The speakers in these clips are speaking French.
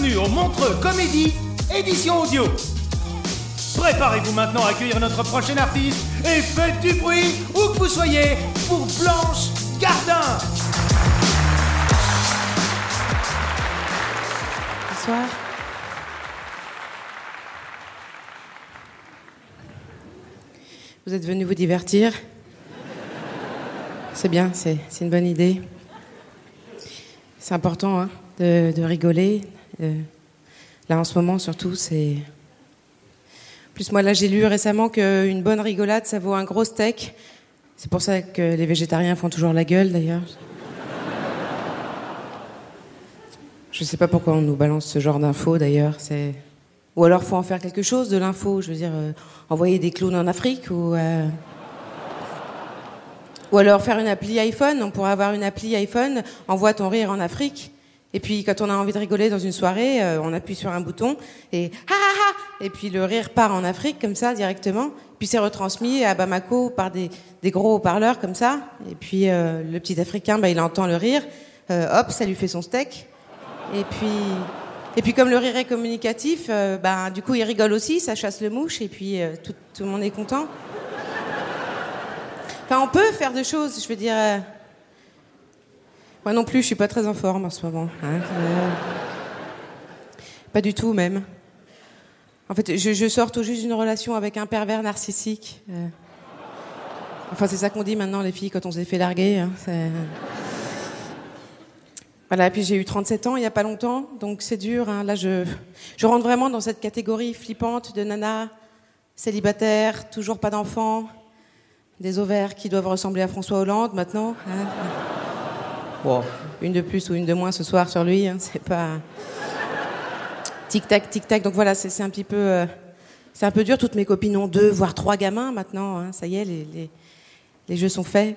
Bienvenue au Montreux Comédie, édition audio. Préparez-vous maintenant à accueillir notre prochain artiste et faites du bruit où que vous soyez pour Blanche Gardin. Bonsoir. Vous êtes venu vous divertir? C'est bien, c'est une bonne idée. C'est important hein, de rigoler. Euh, là, en ce moment, surtout, c'est. Plus moi, là, j'ai lu récemment qu'une bonne rigolade, ça vaut un gros steak. C'est pour ça que les végétariens font toujours la gueule, d'ailleurs. Je sais pas pourquoi on nous balance ce genre d'infos d'ailleurs. C'est ou alors faut en faire quelque chose de l'info. Je veux dire, euh, envoyer des clowns en Afrique ou euh, ou alors faire une appli iPhone. On pourrait avoir une appli iPhone. Envoie ton rire en Afrique. Et puis quand on a envie de rigoler dans une soirée, euh, on appuie sur un bouton et ha ha ha. Et puis le rire part en Afrique comme ça directement. Puis c'est retransmis à Bamako par des, gros haut-parleurs comme ça. Et puis euh, le petit Africain, bah, il entend le rire. Euh, hop, ça lui fait son steak. Et puis, et puis comme le rire est communicatif, ben, du coup il rigole aussi, ça chasse le mouche et puis tout, tout le monde est content. Enfin, on peut faire des choses, je veux dire. Euh, Moi non plus, je suis pas très en forme en ce moment. hein, euh, Pas du tout même. En fait, je, sors tout juste d'une relation avec un pervers narcissique. euh. Enfin, c'est ça qu'on dit maintenant les filles quand on s'est fait larguer. hein, c'est- voilà, et puis j'ai eu 37 ans il n'y a pas longtemps, donc c'est dur. hein. Là, je, rentre vraiment dans cette catégorie flippante de nana, célibataire, toujours pas d'enfants, des ovaires qui doivent ressembler à François Hollande maintenant. Une de plus ou une de moins ce soir sur lui, hein, c'est pas. Tic-tac, tic-tac. Donc voilà, c'est un petit peu. euh, c'est un peu dur. Toutes mes copines ont deux, voire trois gamins maintenant. hein. Ça y est, les, les, jeux sont faits.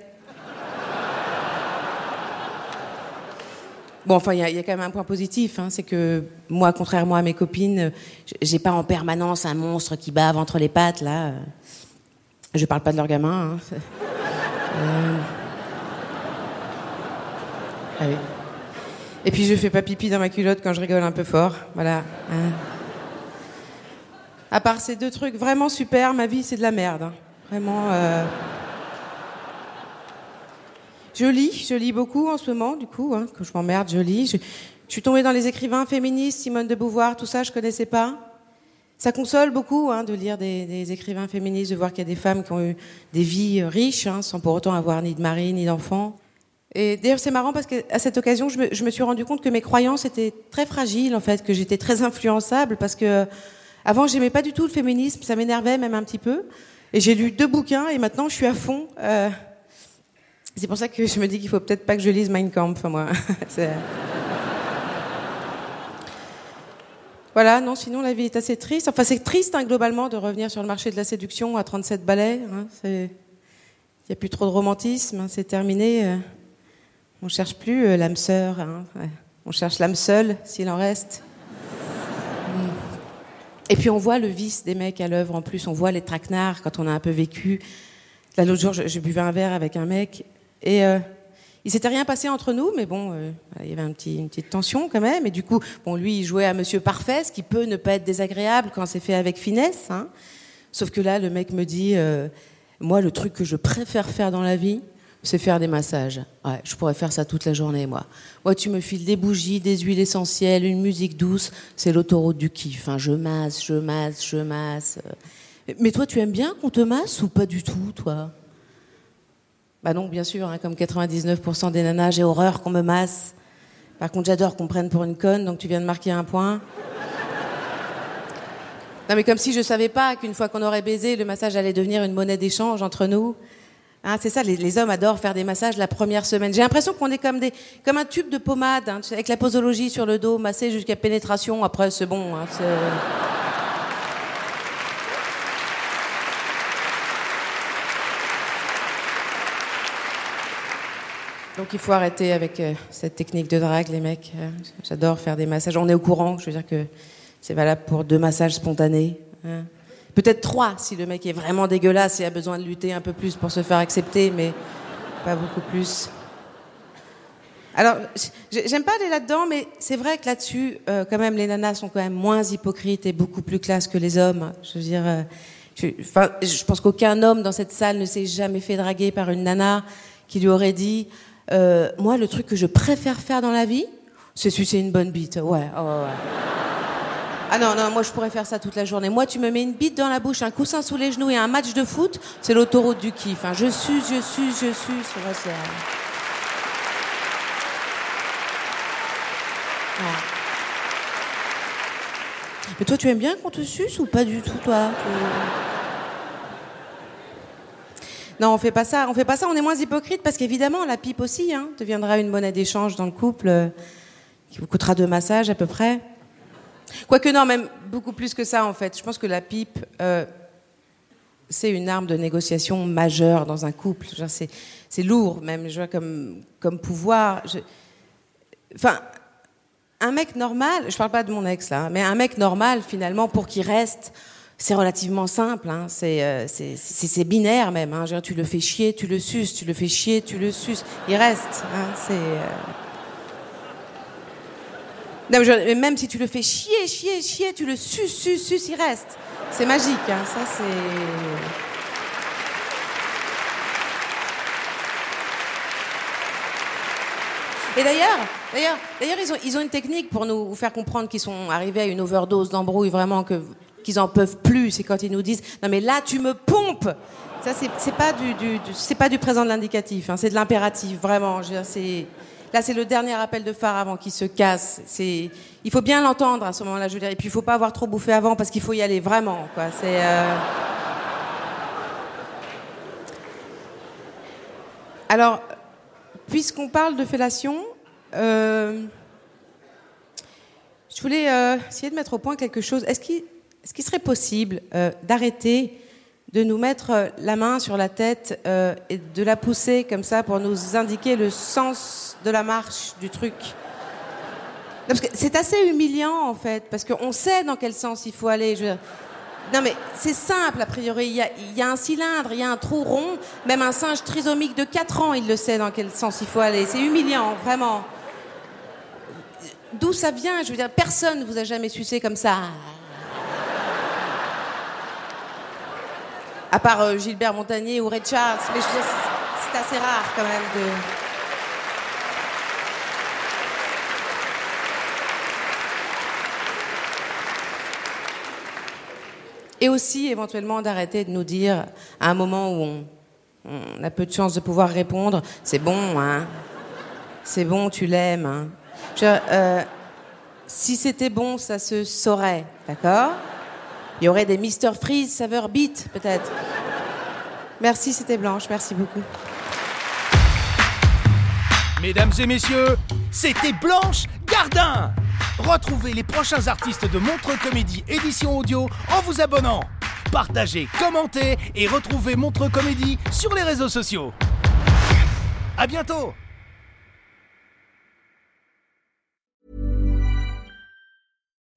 Bon, enfin, il y, a- quand même un point positif, hein, c'est que moi, contrairement à mes copines, j'ai pas en permanence un monstre qui bave entre les pattes, là. Je parle pas de leur gamin. hein, Euh. Et puis je fais pas pipi dans ma culotte quand je rigole un peu fort, voilà. hein. À part ces deux trucs vraiment super, ma vie c'est de la merde, hein. vraiment. euh. Je lis, je lis beaucoup en ce moment, du coup, hein, quand je m'emmerde, je lis. Je, suis tombée dans les écrivains féministes, Simone de Beauvoir, tout ça, je connaissais pas. Ça console beaucoup hein, de lire des, des écrivains féministes, de voir qu'il y a des femmes qui ont eu des vies euh, riches, sans pour autant avoir ni de mari, ni d'enfants. Et d'ailleurs, c'est marrant parce qu'à cette occasion, je me, suis rendu compte que mes croyances étaient très fragiles, en fait, que j'étais très influençable, parce que avant, j'aimais pas du tout le féminisme, ça m'énervait même un petit peu. Et j'ai lu deux bouquins, et maintenant, je suis à fond. Euh, c'est pour ça que je me dis qu'il faut peut-être pas que je lise Mein Kampf, moi. C'est- Voilà, non, sinon la vie est assez triste. Enfin, c'est triste hein, globalement de revenir sur le marché de la séduction à 37 balais. hein. Il n'y a plus trop de romantisme, hein, c'est terminé. euh. On cherche plus euh, l'âme sœur. hein. On cherche l'âme seule, s'il en reste. Mm. Et puis on voit le vice des mecs à l'œuvre en plus. On voit les traquenards quand on a un peu vécu. Là, l'autre jour, je, je buvais un verre avec un mec et euh, il s'était rien passé entre nous, mais bon, euh, il y avait un petit, une petite tension quand même. Et du coup, bon, lui, il jouait à Monsieur Parfait, ce qui peut ne pas être désagréable quand c'est fait avec finesse. hein. Sauf que là, le mec me dit, euh, Moi, le truc que je préfère faire dans la vie, c'est faire des massages. Je pourrais faire ça toute la journée, moi. Moi, tu me files des bougies, des huiles essentielles, une musique douce, c'est l'autoroute du kiff. Hein. Je masse, je masse, je masse. Mais toi, tu aimes bien qu'on te masse ou pas du tout, toi? Bah non, bien sûr, hein, comme 99% des nanas, j'ai horreur qu'on me masse. Par contre, j'adore qu'on prenne pour une conne, donc tu viens de marquer un point. Non, mais comme si je savais pas qu'une fois qu'on aurait baisé, le massage allait devenir une monnaie d'échange entre nous. Hein, c'est ça, les, hommes adorent faire des massages la première semaine. J'ai l'impression qu'on est comme, un tube de pommade, hein, avec la posologie sur le dos, massé jusqu'à pénétration. Après, c'est bon. Hein, Donc il faut arrêter avec euh, cette technique de drague, les mecs. J'adore faire des massages. On est au courant, je veux dire que c'est valable pour deux massages spontanés. Peut-être trois si le mec est vraiment dégueulasse et a besoin de lutter un peu plus pour se faire accepter, mais pas beaucoup plus. Alors, j'aime pas aller là-dedans, mais c'est vrai que là-dessus, euh, quand même, les nanas sont quand même moins hypocrites et beaucoup plus classes que les hommes. Je veux dire, euh, je, je pense qu'aucun homme dans cette salle ne s'est jamais fait draguer par une nana qui lui aurait dit, euh, moi, le truc que je préfère faire dans la vie, c'est sucer une bonne bite. Ouais, oh, ouais. Ah non, non, moi je pourrais faire ça toute la journée. Moi, tu me mets une bite dans la bouche, un coussin sous les genoux et un match de foot, c'est l'autoroute du kiff. Hein. Je suce, je suce, je suce. Mais toi, tu aimes bien qu'on te suce ou pas du tout, toi Non, on fait pas ça. On fait pas ça. On est moins hypocrite parce qu'évidemment, la pipe aussi hein, deviendra une monnaie d'échange dans le couple euh, qui vous coûtera deux massages à peu près. Quoique non, même beaucoup plus que ça en fait. Je pense que la pipe, euh, c'est une arme de négociation majeure dans un couple. C'est lourd même, je vois, comme, comme pouvoir. Enfin, un mec normal, je parle pas de mon ex là, mais un mec normal finalement pour qu'il reste, c'est relativement simple. Hein. Euh, c'est binaire même. Hein. tu le fais chier, tu le suces, tu le fais chier, tu le suces. Il reste. Hein. C'est euh, même si tu le fais chier, chier, chier, tu le suces, suces, suces, il reste. C'est magique, hein, ça c'est. Et d'ailleurs, d'ailleurs, d'ailleurs, ils ont, ils ont une technique pour nous faire comprendre qu'ils sont arrivés à une overdose d'embrouille, vraiment que qu'ils en peuvent plus. C'est quand ils nous disent non mais là tu me pompes. Ça c'est pas du, du, c'est pas du présent de l'indicatif, hein, c'est de l'impératif, vraiment. C'est Là, c'est le dernier appel de phare avant qu'il se casse. Il faut bien l'entendre à ce moment-là, je veux dire. Et puis, il faut pas avoir trop bouffé avant parce qu'il faut y aller vraiment. Euh, Alors, puisqu'on parle de fellation, euh, je voulais euh, essayer de mettre au point quelque chose. Est-ce qu'il serait possible d'arrêter de nous mettre la main sur la tête et de la pousser comme ça pour nous indiquer le sens de la marche, du truc. C'est assez humiliant en fait, parce qu'on sait dans quel sens il faut aller. Non mais c'est simple a priori, il y, a, y, a, un cylindre, il y a un trou rond, même un singe trisomique de 4 ans, il le sait dans quel sens il faut aller. C'est humiliant, vraiment. D'où ça vient Je veux dire, personne ne vous a jamais sucé comme ça. À part euh, Gilbert Montagnier ou Ray Charles, mais c'est assez rare quand même de... Et aussi, éventuellement, d'arrêter de nous dire, à un moment où on, a peu de chance de pouvoir répondre, c'est bon, hein. C'est bon, tu l'aimes, hein euh, Si c'était bon, ça se saurait, d'accord? Il y aurait des Mister Freeze saveur beat, peut-être. Merci, c'était Blanche, merci beaucoup. Mesdames et messieurs, c'était Blanche Gardin Retrouvez les prochains artistes de Montre Comédie édition audio en vous abonnant. Partagez, commentez et retrouvez Montre Comédie sur les réseaux sociaux. À bientôt